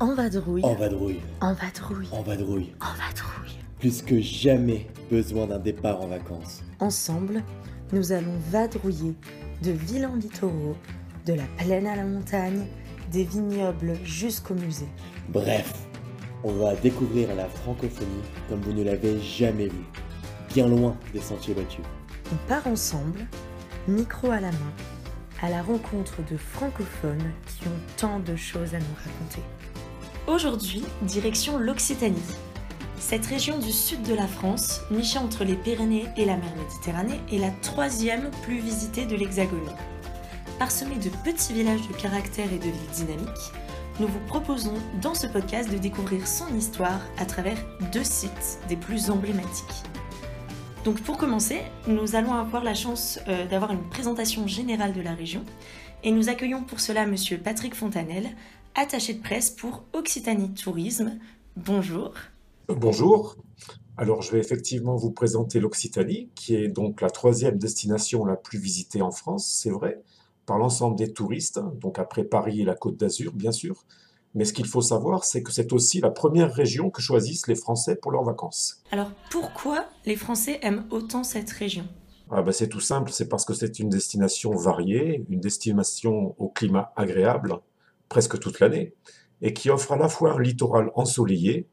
En vadrouille. En vadrouille. En vadrouille. En vadrouille. En vadrouille. Plus que jamais besoin d'un départ en vacances. Ensemble, nous allons vadrouiller de villes en littoraux, de la plaine à la montagne, des vignobles jusqu'au musée. Bref, on va découvrir la francophonie comme vous ne l'avez jamais vue. Bien loin des sentiers battus. On part ensemble, micro à la main, à la rencontre de francophones qui ont tant de choses à nous raconter. Aujourd'hui, direction l'Occitanie. Cette région du sud de la France, nichée entre les Pyrénées et la mer Méditerranée, est la troisième plus visitée de l'Hexagone. Parsemée de petits villages de caractère et de villes dynamiques, nous vous proposons dans ce podcast de découvrir son histoire à travers deux sites des plus emblématiques. Donc pour commencer, nous allons avoir la chance euh, d'avoir une présentation générale de la région et nous accueillons pour cela monsieur Patrick Fontanel, attaché de presse pour Occitanie Tourisme. Bonjour. Bonjour. Alors, je vais effectivement vous présenter l'Occitanie, qui est donc la troisième destination la plus visitée en France, c'est vrai, par l'ensemble des touristes, donc après Paris et la Côte d'Azur, bien sûr. Mais ce qu'il faut savoir, c'est que c'est aussi la première région que choisissent les Français pour leurs vacances. Alors, pourquoi les Français aiment autant cette région? Ah ben C'est tout simple, c'est parce que c'est une destination variée, une destination au climat agréable, presque toute l'année, et qui offre à la fois un littoral ensoleillé,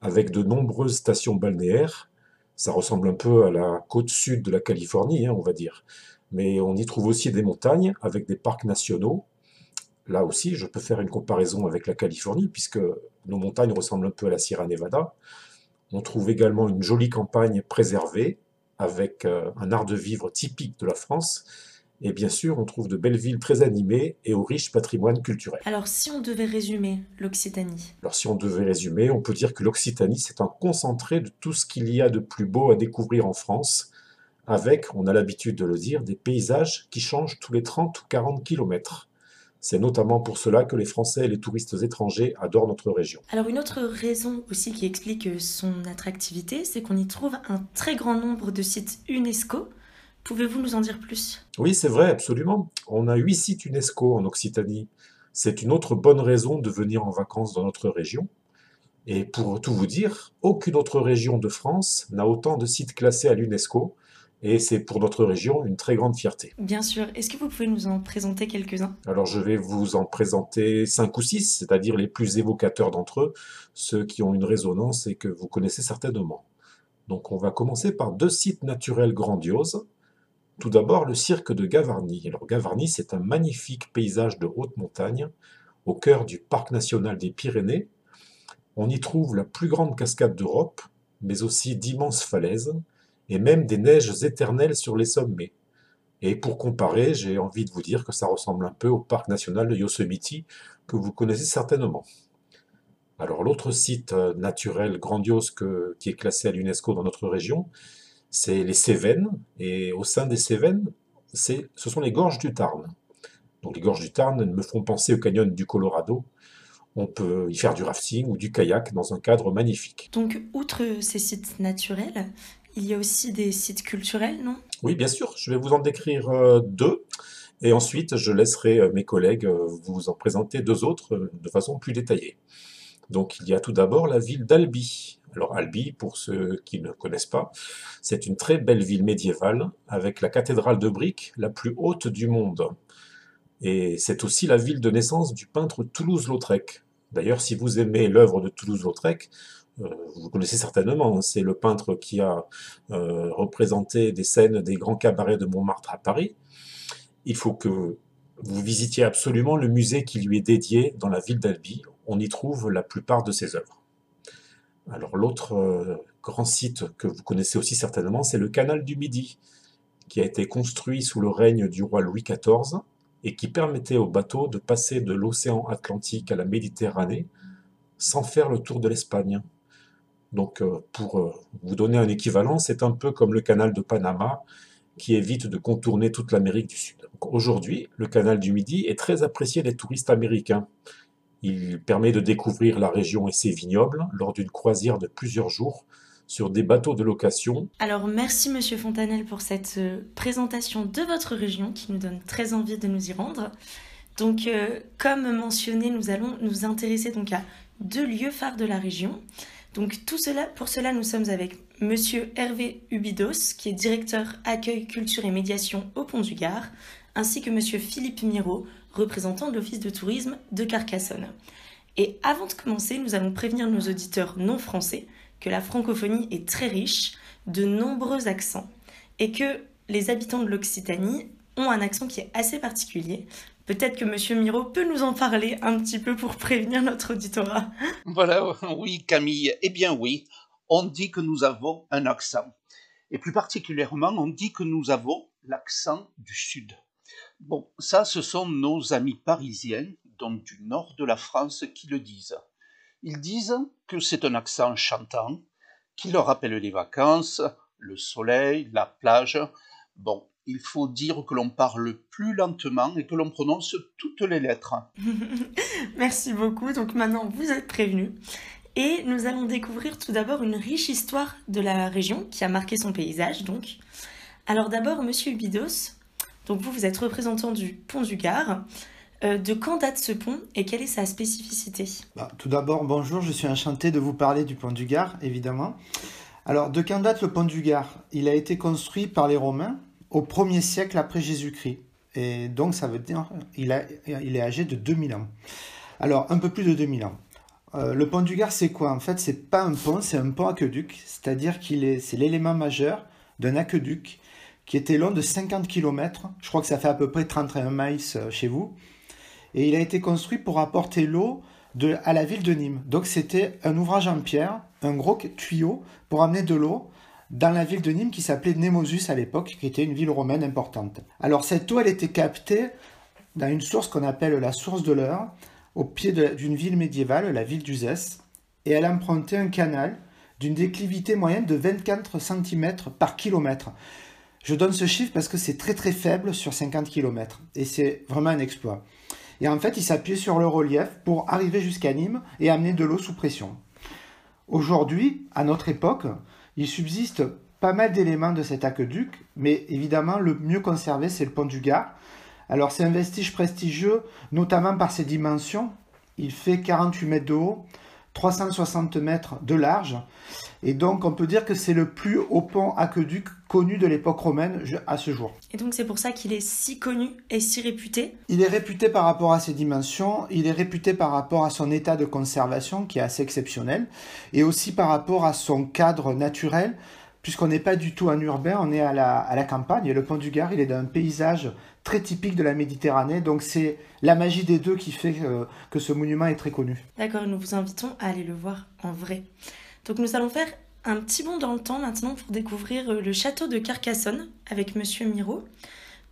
avec de nombreuses stations balnéaires. Ça ressemble un peu à la côte sud de la Californie, hein, on va dire. Mais on y trouve aussi des montagnes avec des parcs nationaux. Là aussi, je peux faire une comparaison avec la Californie, puisque nos montagnes ressemblent un peu à la Sierra Nevada. On trouve également une jolie campagne préservée, avec euh, un art de vivre typique de la France, et bien sûr, on trouve de belles villes très animées et au riche patrimoine culturel. Alors, si on devait résumer l'Occitanie Alors, si on devait résumer, on peut dire que l'Occitanie, c'est un concentré de tout ce qu'il y a de plus beau à découvrir en France, avec, on a l'habitude de le dire, des paysages qui changent tous les 30 ou 40 kilomètres. C'est notamment pour cela que les Français et les touristes étrangers adorent notre région. Alors une autre raison aussi qui explique son attractivité, c'est qu'on y trouve un très grand nombre de sites UNESCO Pouvez-vous nous en dire plus? Oui, c'est vrai, absolument. On a huit sites UNESCO en Occitanie. C'est une autre bonne raison de venir en vacances dans notre région. Et pour tout vous dire, aucune autre région de France n'a autant de sites classés à l'UNESCO. Et c'est pour notre région une très grande fierté. Bien sûr. Est-ce que vous pouvez nous en présenter quelques-uns? Alors je vais vous en présenter cinq ou six, c'est-à-dire les plus évocateurs d'entre eux, ceux qui ont une résonance et que vous connaissez certainement. Donc on va commencer par deux sites naturels grandioses, tout d'abord, le cirque de Gavarnie. Alors Gavarnie, c'est un magnifique paysage de haute montagne au cœur du parc national des Pyrénées. On y trouve la plus grande cascade d'Europe, mais aussi d'immenses falaises et même des neiges éternelles sur les sommets. Et pour comparer, j'ai envie de vous dire que ça ressemble un peu au parc national de Yosemite que vous connaissez certainement. Alors l'autre site euh, naturel grandiose qui est classé à l'UNESCO dans notre région, c'est les Cévennes, et au sein des Cévennes, ce sont les gorges du Tarn. Donc les gorges du Tarn me font penser au canyon du Colorado. On peut y faire du rafting ou du kayak dans un cadre magnifique. Donc, outre ces sites naturels, il y a aussi des sites culturels, non? Oui, bien sûr. Je vais vous en décrire euh, deux. Et ensuite, je laisserai euh, mes collègues euh, vous en présenter deux autres de façon plus détaillée. Donc, il y a tout d'abord la ville d'Albi, alors Albi, pour ceux qui ne connaissent pas, c'est une très belle ville médiévale avec la cathédrale de briques la plus haute du monde. Et c'est aussi la ville de naissance du peintre Toulouse-Lautrec. D'ailleurs, si vous aimez l'œuvre de Toulouse-Lautrec, euh, vous connaissez certainement, hein, c'est le peintre qui a euh, représenté des scènes des grands cabarets de Montmartre à Paris. Il faut que vous visitiez absolument le musée qui lui est dédié dans la ville d'Albi. On y trouve la plupart de ses œuvres. Alors l'autre euh, grand site que vous connaissez aussi certainement, c'est le canal du Midi, qui a été construit sous le règne du roi Louis XIV et qui permettait aux bateaux de passer de l'océan Atlantique à la Méditerranée sans faire le tour de l'Espagne. Donc euh, pour euh, vous donner un équivalent, c'est un peu comme le canal de Panama qui évite de contourner toute l'Amérique du Sud. Aujourd'hui, le canal du Midi est très apprécié des touristes américains. Il permet de découvrir la région et ses vignobles lors d'une croisière de plusieurs jours sur des bateaux de location. Alors merci Monsieur Fontanel pour cette euh, présentation de votre région qui nous donne très envie de nous y rendre. Donc, euh, comme mentionné, nous allons nous intéresser donc à deux lieux phares de la région. Donc, tout pour cela, nous sommes avec Monsieur Hervé Ubidos, qui est directeur accueil, culture et médiation au Pont du Gard, ainsi que Monsieur Philippe Miro, représentant de l'Office de tourisme de Carcassonne. Et avant de commencer, nous allons prévenir nos auditeurs non français que la francophonie est très riche, de nombreux accents, et que les habitants de l'Occitanie ont un accent qui est assez particulier. Peut-être que Monsieur Miro peut nous en parler un petit peu pour prévenir notre auditorat. Voilà, oui Camille, eh bien oui, on dit que nous avons un accent. Et plus particulièrement, on dit que nous avons l'accent du Sud. Bon, ça, ce sont nos amis parisiens, donc du nord de la France, qui le disent. Ils disent que c'est un accent chantant, qui leur rappelle les vacances, le soleil, la plage. Bon, il faut dire que l'on parle plus lentement et que l'on prononce toutes les lettres. Merci beaucoup. Donc maintenant, vous êtes prévenus. Et nous allons découvrir tout d'abord une riche histoire de la région qui a marqué son paysage. Donc, alors d'abord, Monsieur Ubidos. Donc vous, vous êtes représentant du pont du Gard. Euh, de quand date ce pont et quelle est sa spécificité? Bah, Tout d'abord, bonjour, je suis enchanté de vous parler du pont du Gard, évidemment. Alors, de quand date le pont du Gard? Il a été construit par les Romains au 1er siècle après Jésus-Christ. Et donc, ça veut dire qu'il il est âgé de 2000 ans. Alors, un peu plus de 2000 ans. Euh, le pont du Gard, c'est quoi? En fait, c'est pas un pont, c'est un pont aqueduc, c'est-à-dire qu'il est, c'est l'élément majeur d'un aqueduc qui était long de 50 km. Je crois que ça fait à peu près 31 miles euh, chez vous et il a été construit pour apporter l'eau à la ville de Nîmes. Donc c'était un ouvrage en pierre, un gros tuyau pour amener de l'eau dans la ville de Nîmes qui s'appelait Némosus à l'époque, qui était une ville romaine importante. Alors cette eau, elle était captée dans une source qu'on appelle la source de l'Eure, au pied d'une ville médiévale, la ville d'Uzès, et elle empruntait un canal d'une déclivité moyenne de 24 cm par kilomètre. Je donne ce chiffre parce que c'est très très faible sur 50 km, et c'est vraiment un exploit. Et en fait, il s'appuyait sur le relief pour arriver jusqu'à Nîmes et amener de l'eau sous pression. Aujourd'hui, à notre époque, il subsiste pas mal d'éléments de cet aqueduc, mais évidemment, le mieux conservé, c'est le pont du Gard. Alors, c'est un vestige prestigieux, notamment par ses dimensions. Il fait 48 mètres de haut, 360 mètres de large. Et donc, on peut dire que c'est le plus haut pont aqueduc connu de l'époque romaine à ce jour. Et donc, c'est pour ça qu'il est si connu et si réputé Il est réputé par rapport à ses dimensions, il est réputé par rapport à son état de conservation qui est assez exceptionnel, et aussi par rapport à son cadre naturel, puisqu'on n'est pas du tout un urbain, on est à la, à la campagne, et le pont du Gard, il est dans un paysage très typique de la Méditerranée. Donc c'est la magie des deux qui fait euh, que ce monument est très connu. D'accord, nous vous invitons à aller le voir en vrai. Donc nous allons faire un petit bond dans le temps maintenant pour découvrir euh, le château de Carcassonne avec Monsieur Miro.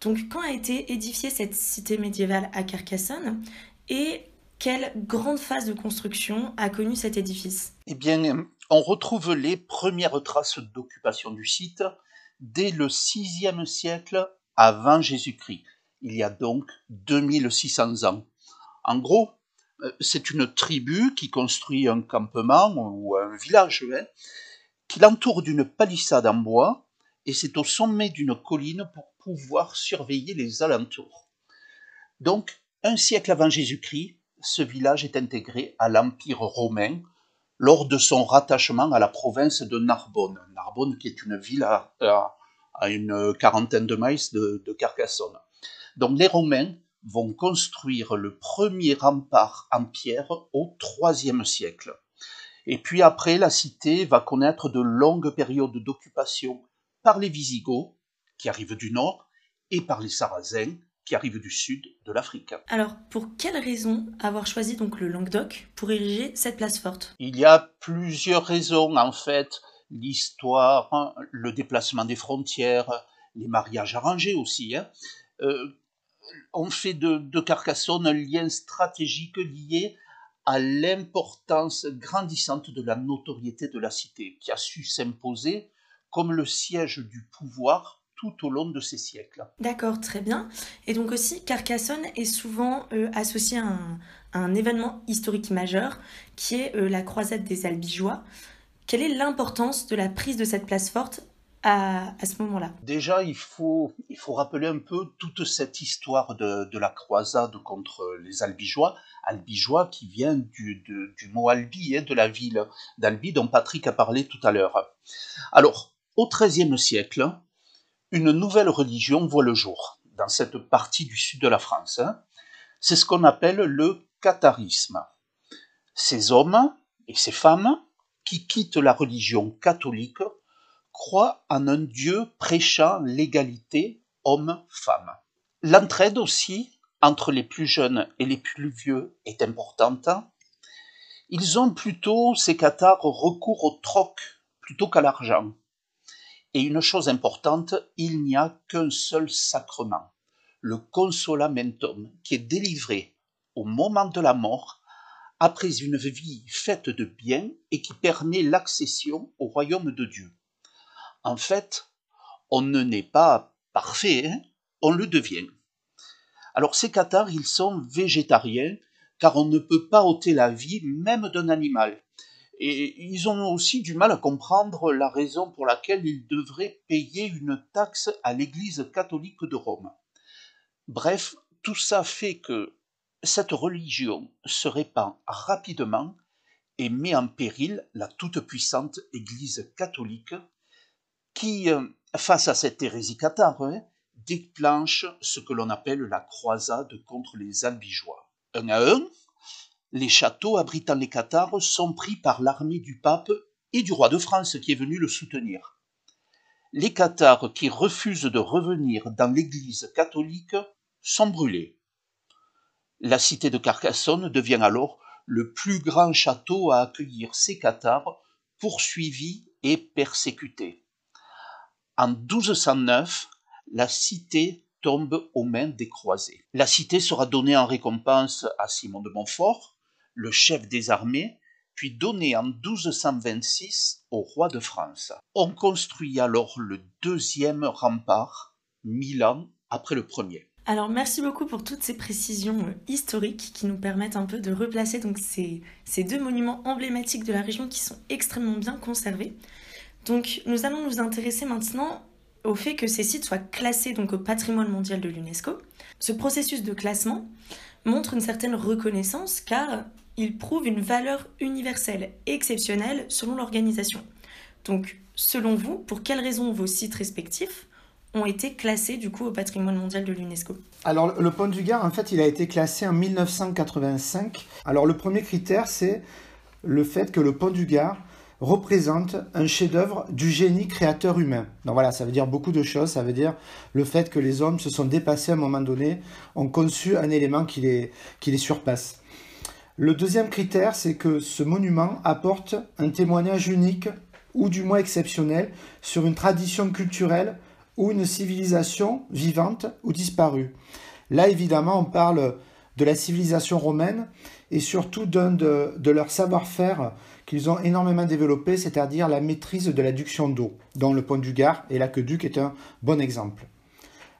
Donc quand a été édifiée cette cité médiévale à Carcassonne et quelle grande phase de construction a connu cet édifice? Eh bien, on retrouve les premières traces d'occupation du site dès le VIe siècle avant Jésus-Christ. Il y a donc 2600 ans. En gros, euh, c'est une tribu qui construit un campement ou un village hein, qui l'entoure d'une palissade en bois et c'est au sommet d'une colline pour pouvoir surveiller les alentours. Donc, un siècle avant Jésus-Christ, ce village est intégré à l'Empire romain lors de son rattachement à la province de Narbonne. Narbonne qui est une ville à, à une quarantaine de miles de, Carcassonne. Donc les Romains vont construire le premier rempart en pierre au IIIe siècle. Et puis après, la cité va connaître de longues périodes d'occupation par les Visigoths, qui arrivent du nord, et par les Sarrasins, qui arrivent du sud de l'Afrique. Alors, pour quelle raison avoir choisi donc le Languedoc pour ériger cette place forte? Il y a plusieurs raisons en fait l'histoire, le déplacement des frontières, les mariages arrangés aussi. Hein. Euh, on fait de, Carcassonne un lien stratégique lié à l'importance grandissante de la notoriété de la cité, qui a su s'imposer comme le siège du pouvoir tout au long de ces siècles. D'accord, très bien. Et donc aussi, Carcassonne est souvent euh, associé à un, événement historique majeur, qui est euh, la croisade des Albigeois. Quelle est l'importance de la prise de cette place forte à, ce moment-là? Déjà, il faut, il faut rappeler un peu toute cette histoire de, la croisade contre les Albigeois. Albigeois qui vient du, du mot Albi, hein, de la ville d'Albi dont Patrick a parlé tout à l'heure. Alors, au XIIIe siècle, une nouvelle religion voit le jour dans cette partie du sud de la France. Hein. C'est ce qu'on appelle le catharisme. Ces hommes et ces femmes qui quittent la religion catholique croient en un Dieu prêchant l'égalité homme-femme. L'entraide aussi entre les plus jeunes et les plus vieux est importante. Ils ont plutôt, ces cathares, recours au troc plutôt qu'à l'argent. Et une chose importante, il n'y a qu'un seul sacrement, le consolamentum, qui est délivré au moment de la mort, après une vie faite de bien et qui permet l'accession au royaume de Dieu. En fait, on ne naît pas parfait, hein, on le devient. Alors ces cathares, ils sont végétariens, car on ne peut pas ôter la vie même d'un animal. Et ils ont aussi du mal à comprendre la raison pour laquelle ils devraient payer une taxe à l'Église catholique de Rome. Bref, tout ça fait que cette religion se répand rapidement et met en péril la toute-puissante Église catholique qui, euh, face à cette hérésie cathare, hein, déclenche ce que l'on appelle la croisade contre les albigeois. Un à un, les châteaux abritant les cathares sont pris par l'armée du pape et du roi de France qui est venu le soutenir. Les cathares qui refusent de revenir dans l'église catholique sont brûlés. La cité de Carcassonne devient alors le plus grand château à accueillir ces cathares poursuivis et persécutés. En 1209, la cité tombe aux mains des croisés. La cité sera donnée en récompense à Simon de Montfort, le chef des armées, puis donné en 1226 au roi de France. On construit alors le deuxième rempart, mille ans après le premier. Alors merci beaucoup pour toutes ces précisions euh, historiques qui nous permettent un peu de replacer donc ces, deux monuments emblématiques de la région qui sont extrêmement bien conservés. Donc nous allons nous intéresser maintenant au fait que ces sites soient classés donc au patrimoine mondial de l'UNESCO. Ce processus de classement montre une certaine reconnaissance car il prouve une valeur universelle exceptionnelle selon l'organisation. Donc, selon vous, pour quelles raisons vos sites respectifs ont été classés du coup au patrimoine mondial de l'UNESCO Alors, le pont du Gard, en fait, il a été classé en 1985. Alors, le premier critère, c'est le fait que le pont du Gard représente un chef-d'œuvre du génie créateur humain. Donc voilà, ça veut dire beaucoup de choses. Ça veut dire le fait que les hommes se sont dépassés à un moment donné, ont conçu un élément qui les, qui les surpasse. Le deuxième critère, c'est que ce monument apporte un témoignage unique ou du moins exceptionnel sur une tradition culturelle ou une civilisation vivante ou disparue. Là, évidemment, on parle de la civilisation romaine et surtout d'un de, leur savoir-faire qu'ils ont énormément développé, c'est-à-dire la maîtrise de l'adduction d'eau, dont le pont du Gard et l'aqueduc est un bon exemple.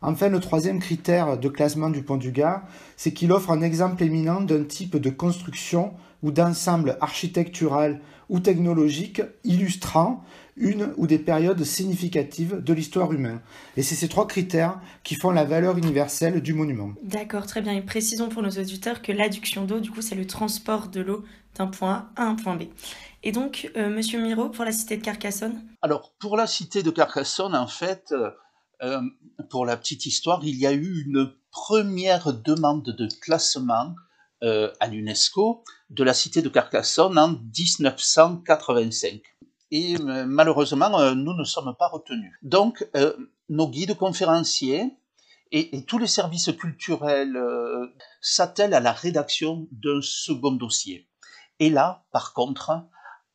Enfin, le troisième critère de classement du pont du Gard, c'est qu'il offre un exemple éminent d'un type de construction ou d'ensemble architectural ou technologique illustrant une ou des périodes significatives de l'histoire humaine. Et c'est ces trois critères qui font la valeur universelle du monument. D'accord, très bien. Et précisons pour nos auditeurs que l'adduction d'eau, du coup, c'est le transport de l'eau d'un point A à un point B. Et donc, euh, Monsieur Miro, pour la cité de Carcassonne? Alors, pour la cité de Carcassonne, en fait, euh, euh, pour la petite histoire, il y a eu une première demande de classement euh, à l'UNESCO de la cité de Carcassonne en 1985. Et euh, malheureusement, nous ne sommes pas retenus. Donc, nos guides conférenciers et, et, tous les services culturels s'attellent à la rédaction d'un second dossier. Et là, par contre,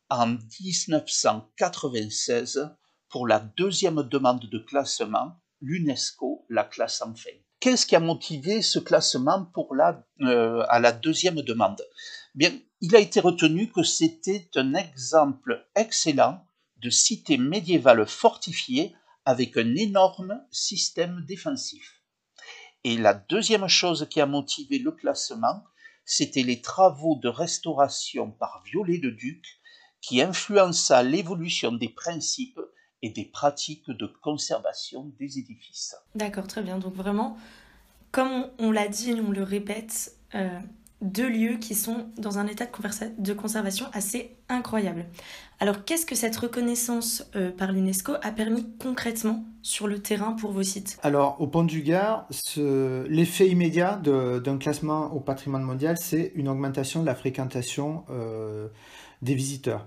en 1996, pour la deuxième demande de classement, l'UNESCO la classe enfin. Qu'est-ce qui a motivé ce classement pour la, euh, à la deuxième demande? Bien, il a été retenu que c'était un exemple excellent de cité médiévale fortifiée avec un énorme système défensif. Et la deuxième chose qui a motivé le classement, c'était les travaux de restauration par Violet-le-Duc qui influença l'évolution des principes et des pratiques de conservation des édifices. D'accord, très bien. Donc vraiment, comme on, l'a dit, on le répète, euh, deux lieux qui sont dans un état de, conservation assez incroyable. Alors qu'est-ce que cette reconnaissance euh, par l'UNESCO a permis concrètement sur le terrain pour vos sites? Alors au Pont du Gard, l'effet immédiat d'un classement au patrimoine mondial, c'est une augmentation de la fréquentation euh, des visiteurs.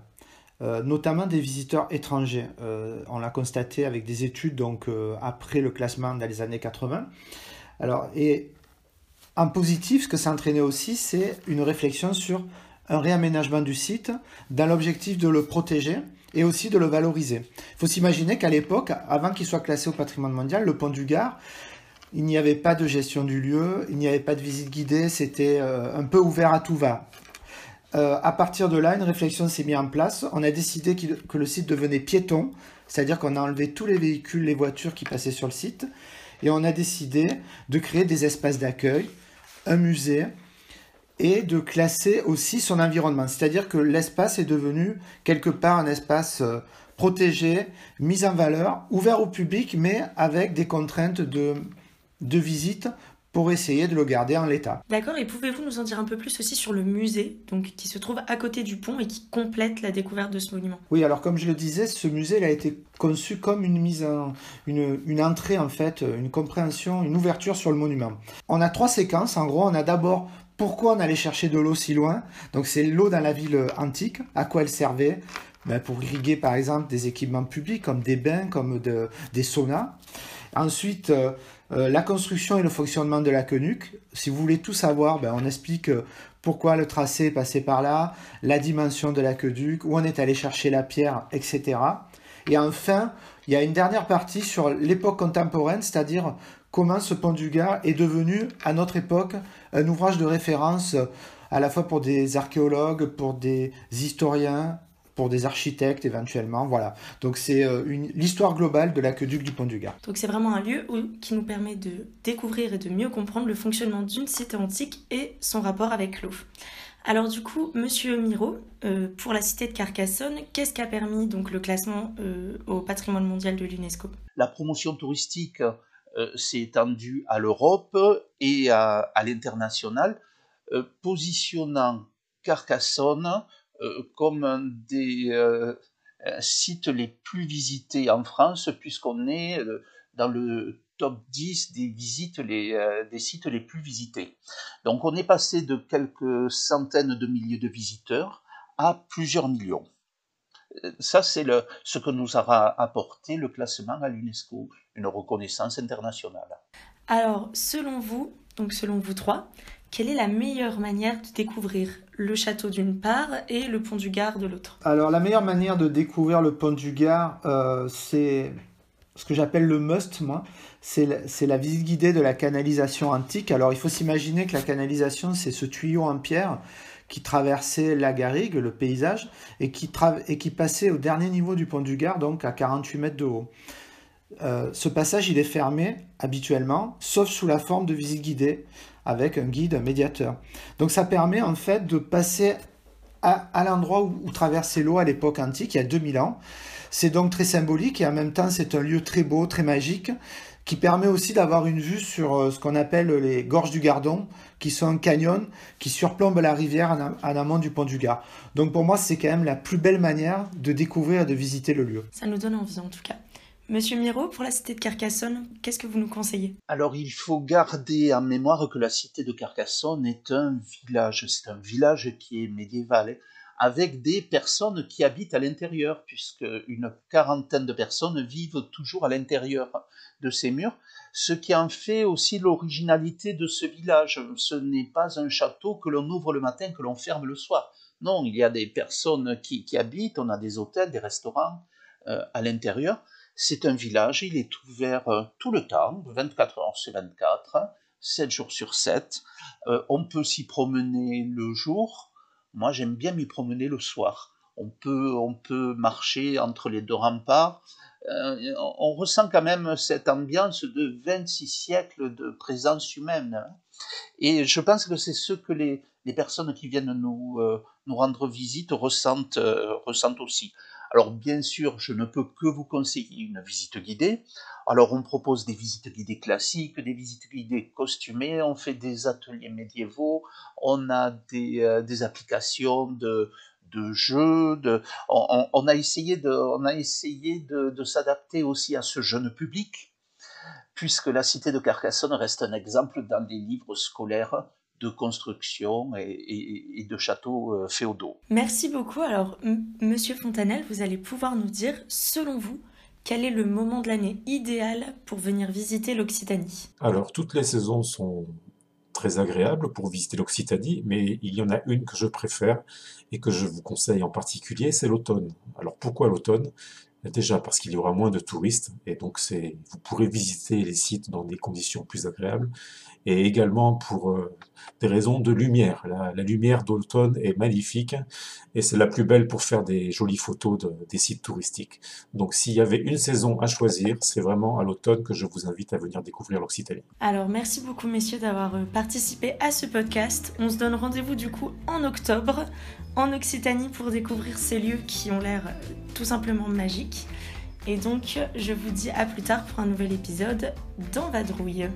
Euh, notamment des visiteurs étrangers. on l'a constaté avec des études donc après le classement dans les années 80. Alors et en positif, ce que ça entraînait aussi, c'est une réflexion sur un réaménagement du site dans l'objectif de le protéger et aussi de le valoriser. Il faut s'imaginer qu'à l'époque, avant qu'il soit classé au patrimoine mondial, le pont du Gard, il n'y avait pas de gestion du lieu, il n'y avait pas de visite guidée, c'était euh, un peu ouvert à tout va. Euh, à partir de là, une réflexion s'est mise en place. On a décidé que le site devenait piéton, c'est-à-dire qu'on a enlevé tous les véhicules, les voitures qui passaient sur le site, et on a décidé de créer des espaces d'accueil, un musée et de classer aussi son environnement. C'est-à-dire que l'espace est devenu quelque part un espace euh, protégé, mis en valeur, ouvert au public, mais avec des contraintes de, de visite pour essayer de le garder en l'état. D'accord, et pouvez-vous nous en dire un peu plus aussi sur le musée, donc qui se trouve à côté du pont et qui complète la découverte de ce monument? Oui, alors comme je le disais, ce musée a été conçu comme une mise en une, une entrée en fait, une compréhension, une ouverture sur le monument. On a trois séquences. En gros, on a d'abord pourquoi on allait chercher de l'eau si loin. Donc c'est l'eau dans la ville antique. À quoi elle servait ben, Pour irriguer par exemple des équipements publics comme des bains, comme de, des saunas. Ensuite, euh, euh, la construction et le fonctionnement de la quenuque. Si vous voulez tout savoir, ben, on explique euh, pourquoi le tracé est passé par là, la dimension de l'aqueduc, où on est allé chercher la pierre, etc. Et enfin, il y a une dernière partie sur l'époque contemporaine, c'est-à-dire comment ce pont du Gard est devenu, à notre époque, un ouvrage de référence à la fois pour des archéologues, pour des historiens, pour des architectes éventuellement. Voilà. Donc c'est euh, l'histoire globale de l'aqueduc du Pont du Gard. Donc c'est vraiment un lieu qui nous permet de découvrir et de mieux comprendre le fonctionnement d'une cité antique et son rapport avec l'eau. Alors du coup, Monsieur Miro, euh, pour la cité de Carcassonne, qu'est-ce qui a permis donc le classement euh, au patrimoine mondial de l'UNESCO? La promotion touristique s'est étendue à l'Europe et à, à l'international, positionnant Carcassonne comme un des euh, sites les plus visités en France, puisqu'on est euh, dans le top 10 des visites des sites les plus visités. Donc on est passé de quelques centaines de milliers de visiteurs à plusieurs millions. Ça, c'est ce que nous aura apporté le classement à l'UNESCO, une reconnaissance internationale. Alors, selon vous, donc selon vous trois, quelle est la meilleure manière de découvrir le château d'une part et le pont du Gard de l'autre? Alors la meilleure manière de découvrir le pont du Gard, euh, c'est ce que j'appelle le must, moi, c'est la, la, visite guidée de la canalisation antique. Alors il faut s'imaginer que la canalisation, c'est ce tuyau en pierre qui traversait la garrigue, le paysage, et qui, et passait au dernier niveau du pont du Gard, donc à 48 mètres de haut. Euh, ce passage, il est fermé habituellement, sauf sous la forme de visite guidée avec un guide, un médiateur. Donc ça permet en fait de passer à, l'endroit où, traversait l'eau à l'époque antique, il y a 2000 ans. C'est donc très symbolique et en même temps c'est un lieu très beau, très magique, qui permet aussi d'avoir une vue sur euh, ce qu'on appelle les gorges du Gardon, qui sont un canyon qui surplombe la rivière en, en amont du pont du Gard. Donc pour moi c'est quand même la plus belle manière de découvrir et de visiter le lieu. Ça nous donne envie en tout cas. Monsieur Miro, pour la cité de Carcassonne, qu'est-ce que vous nous conseillez? Alors il faut garder en mémoire que la cité de Carcassonne est un village, c'est un village qui est médiéval, avec des personnes qui habitent à l'intérieur, puisque une quarantaine de personnes vivent toujours à l'intérieur de ces murs, ce qui en fait aussi l'originalité de ce village. Ce n'est pas un château que l'on ouvre le matin, que l'on ferme le soir. Non, il y a des personnes qui, habitent, on a des hôtels, des restaurants euh, à l'intérieur, c'est un village, il est ouvert euh, tout le temps, 24 heures sur 24, 7 jours sur 7. Euh, on peut s'y promener le jour. Moi, j'aime bien m'y promener le soir. On peut, on peut marcher entre les deux remparts. Euh, on ressent quand même cette ambiance de 26 siècles de présence humaine. Et je pense que c'est ce que les, personnes qui viennent nous, nous rendre visite ressentent, ressentent aussi. Alors bien sûr, je ne peux que vous conseiller une visite guidée. Alors on propose des visites guidées classiques, des visites guidées costumées, on fait des ateliers médiévaux, on a des, euh, applications de, jeux, on, a essayé de s'adapter aussi à ce jeune public, puisque la cité de Carcassonne reste un exemple dans les livres scolaires de construction et, de châteaux euh, féodaux. Merci beaucoup. Alors, Monsieur Fontanel, vous allez pouvoir nous dire, selon vous, quel est le moment de l'année idéal pour venir visiter l'Occitanie? Alors, toutes les saisons sont très agréables pour visiter l'Occitanie, mais il y en a une que je préfère et que je vous conseille en particulier, c'est l'automne. Alors, pourquoi l'automne? Déjà parce qu'il y aura moins de touristes et donc vous pourrez visiter les sites dans des conditions plus agréables et également pour euh, des raisons de lumière. La, lumière d'automne est magnifique et c'est la plus belle pour faire des jolies photos des sites touristiques. Donc s'il y avait une saison à choisir, c'est vraiment à l'automne que je vous invite à venir découvrir l'Occitanie. Alors merci beaucoup messieurs d'avoir euh, participé à ce podcast. On se donne rendez-vous du coup en octobre en Occitanie pour découvrir ces lieux qui ont l'air euh, tout simplement magiques. Et donc je vous dis à plus tard pour un nouvel épisode dans Vadrouille.